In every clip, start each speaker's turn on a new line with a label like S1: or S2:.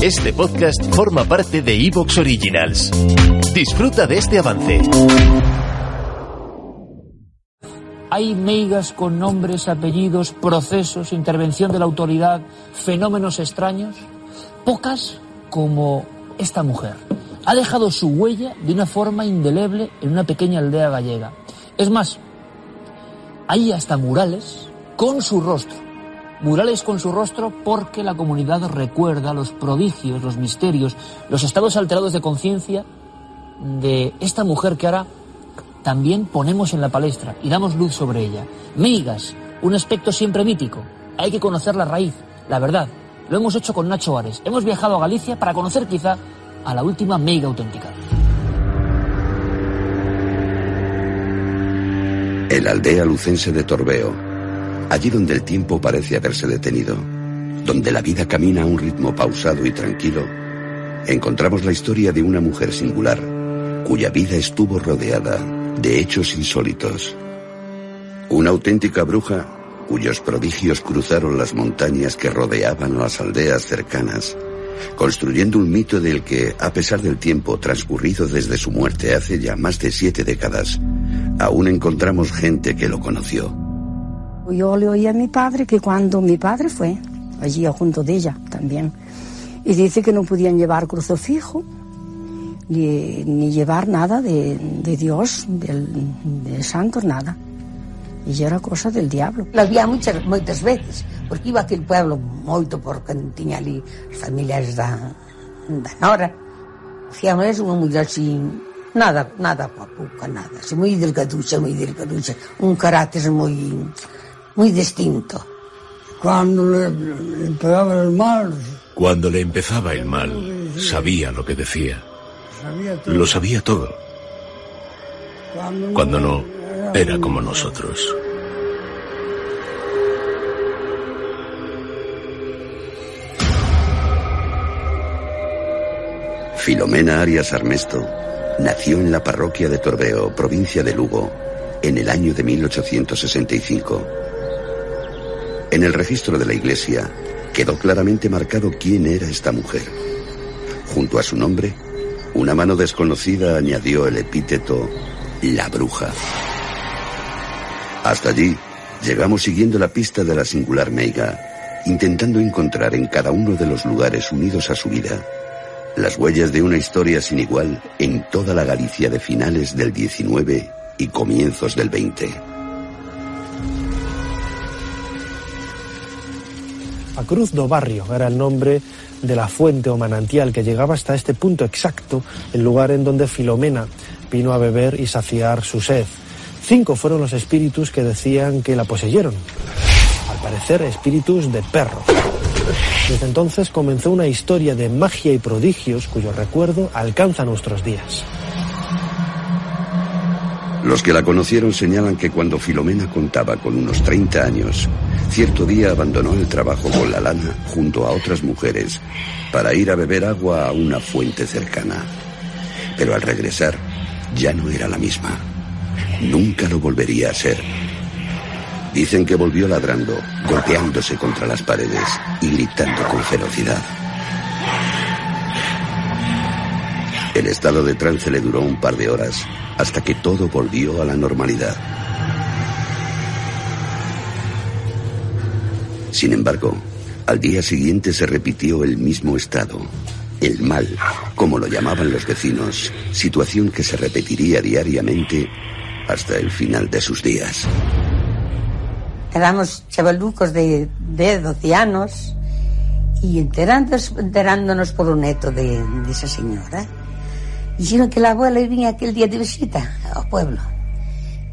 S1: Este podcast forma parte de Evox Originals. Disfruta de este avance.
S2: Hay meigas con nombres, apellidos, procesos, intervención de la autoridad, fenómenos extraños. Pocas como esta mujer. Ha dejado su huella de una forma indeleble en una pequeña aldea gallega. Es más, hay hasta murales con su rostro Murales con su rostro porque la comunidad recuerda los prodigios, los misterios, los estados alterados de conciencia de esta mujer que ahora también ponemos en la palestra y damos luz sobre ella. Meigas, un aspecto siempre mítico. Hay que conocer la raíz, la verdad. Lo hemos hecho con Nacho Ares. Hemos viajado a Galicia para conocer quizá a la última meiga auténtica.
S3: El aldea lucense de Torbeo allí donde el tiempo parece haberse detenido, donde la vida camina a un ritmo pausado y tranquilo, encontramos la historia de una mujer singular, cuya vida estuvo rodeada de hechos insólitos. Una auténtica bruja cuyos prodigios cruzaron las montañas que rodeaban las aldeas cercanas, construyendo un mito del que, a pesar del tiempo transcurrido desde su muerte hace ya más de siete décadas, aún encontramos gente que lo conoció.
S4: Yo le oí a mi padre que cuando mi padre fue, allí junto de ella también, y dice que no podían llevar crucifijo, ni, ni llevar nada de, de Dios, del, de santos, nada. E era cosa del diablo.
S5: La había muchas, moitas veces, porque iba aquel pueblo moito porque tiña ali as familias da, da Nora. Fiamos unha muller así, nada, nada papuca, nada, así moi delgaducha, moi delgaducha, un carácter muy distinto.
S6: Cuando le, empezaba el mal...
S7: Cuando le empezaba el mal, sabía lo que decía. Lo sabía todo. Cuando no, era como nosotros.
S3: Filomena Arias Armesto nació en la parroquia de Torbeo, provincia de Lugo, en el año de 1865. En el registro de la iglesia quedó claramente marcado quién era esta mujer. Junto a su nombre, una mano desconocida añadió el epíteto la bruja. Hasta allí llegamos siguiendo la pista de la singular Meiga, intentando encontrar en cada uno de los lugares unidos a su vida las huellas de una historia sin igual en toda la Galicia de finales del 19 y comienzos del 20.
S8: A Cruz do Barrio era el nombre de la fuente o manantial que llegaba hasta este punto exacto, el lugar en donde Filomena vino a beber y saciar su sed. Cinco fueron los espíritus que decían que la poseyeron. Al parecer, espíritus de perros. Desde entonces comenzó una historia de magia y prodigios cuyo recuerdo alcanza nuestros días.
S3: Los que la conocieron señalan que cuando Filomena contaba con unos 30 años, cierto día abandonó el trabajo con la lana junto a otras mujeres para ir a beber agua a una fuente cercana. Pero al regresar ya no era la misma. Nunca lo volvería a ser. Dicen que volvió ladrando, golpeándose contra las paredes y gritando con ferocidad. El estado de trance le duró un par de horas hasta que todo volvió a la normalidad. Sin embargo, al día siguiente se repitió el mismo estado. El mal, como lo llamaban los vecinos, situación que se repetiría diariamente hasta el final de sus días.
S5: Éramos chavalucos de, de 12 años y enterándonos, por un neto de, de esa señora Dixeron que la abuela vinha aquel día de visita ao pueblo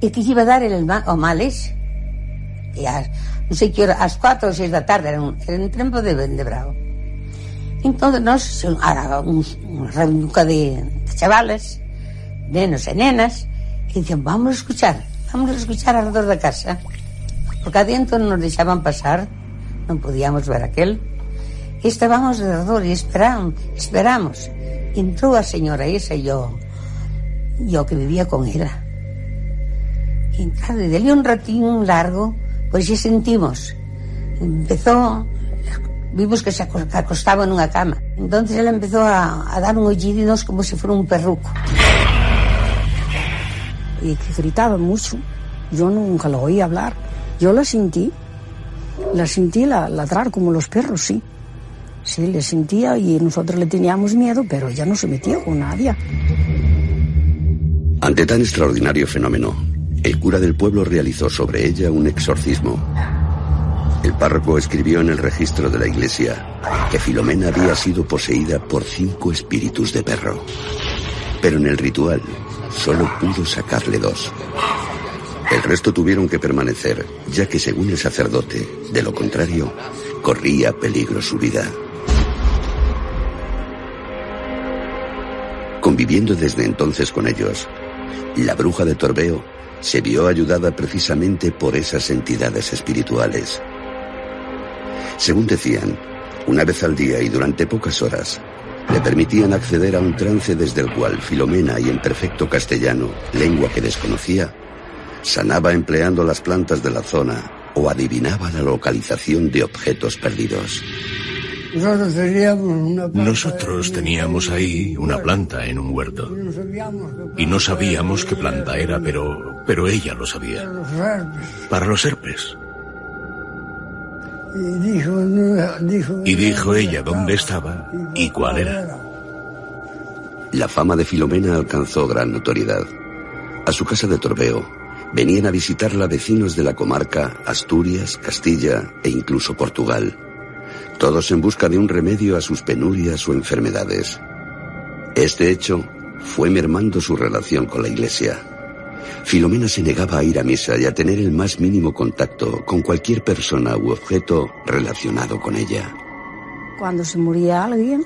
S5: e que iba a dar el ma o males e as, non sei que hora, as 4 ou 6 da tarde era un, era de, de bravo. Entón nos era un, un de, de chavales nenos e nenas e dicen vamos a escuchar vamos a escuchar alrededor da casa porque adentro nos deixaban pasar non podíamos ver aquel. E estábamos alrededor e esperamos esperamos entró a señora esa y yo, yo que vivía con ella. Y entrado, y un ratín largo, pues ya sentimos. Empezó vimos que se acostaba en una cama. Entonces él empezó a, a dar un ollidinos como si fuera un perruco.
S4: Y que gritaba mucho. Yo nunca lo oí hablar. Yo la sentí. La sentí la, ladrar como los perros, sí. Sí, le sentía y nosotros le teníamos miedo, pero ella no se metía con nadie.
S3: Ante tan extraordinario fenómeno, el cura del pueblo realizó sobre ella un exorcismo. El párroco escribió en el registro de la iglesia que Filomena había sido poseída por cinco espíritus de perro. Pero en el ritual solo pudo sacarle dos. El resto tuvieron que permanecer, ya que según el sacerdote, de lo contrario, corría peligro su vida. Conviviendo desde entonces con ellos, la bruja de Torbeo se vio ayudada precisamente por esas entidades espirituales. Según decían, una vez al día y durante pocas horas, le permitían acceder a un trance desde el cual Filomena y en perfecto castellano, lengua que desconocía, sanaba empleando las plantas de la zona o adivinaba la localización de objetos perdidos.
S7: Nosotros teníamos ahí una planta en un huerto. Y no sabíamos qué planta era, pero, pero ella lo sabía. Para los herpes. Y dijo ella dónde estaba y cuál era.
S3: La fama de Filomena alcanzó gran notoriedad. A su casa de Torbeo venían a visitarla vecinos de la comarca Asturias, Castilla e incluso Portugal todos en busca de un remedio a sus penurias o enfermedades. Este hecho fue mermando su relación con la iglesia. Filomena se negaba a ir a misa y a tener el más mínimo contacto con cualquier persona u objeto relacionado con ella.
S4: Cuando se moría alguien,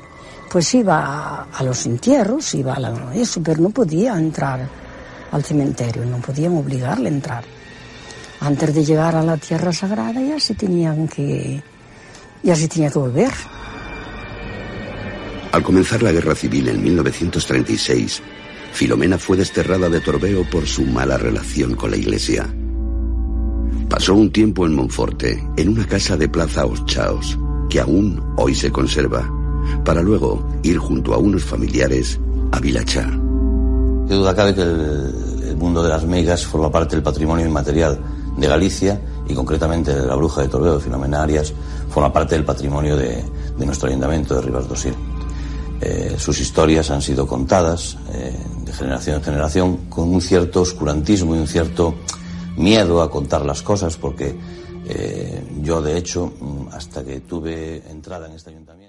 S4: pues iba a, los entierros, iba a eso, pero no podía entrar al cementerio, no podían obligarle a entrar. Antes de llegar a la tierra sagrada ya se tenían que y así tenía que volver.
S3: Al comenzar la guerra civil en 1936, Filomena fue desterrada de Torbeo por su mala relación con la iglesia. Pasó un tiempo en Monforte, en una casa de Plaza Chaos, que aún hoy se conserva, para luego ir junto a unos familiares a Vilachá.
S9: Qué duda cabe que el, mundo de las megas forma parte del patrimonio inmaterial de Galicia y concretamente de la bruja de Torbeo, Filomena Arias, forma parte del patrimonio de, nuestro ayuntamiento de Rivas Dosil. Eh, sus historias han sido contadas eh, de generación en generación con un cierto oscurantismo y un cierto miedo a contar las cosas, porque eh, yo, de hecho, mm, hasta que tuve entrada en este ayuntamiento.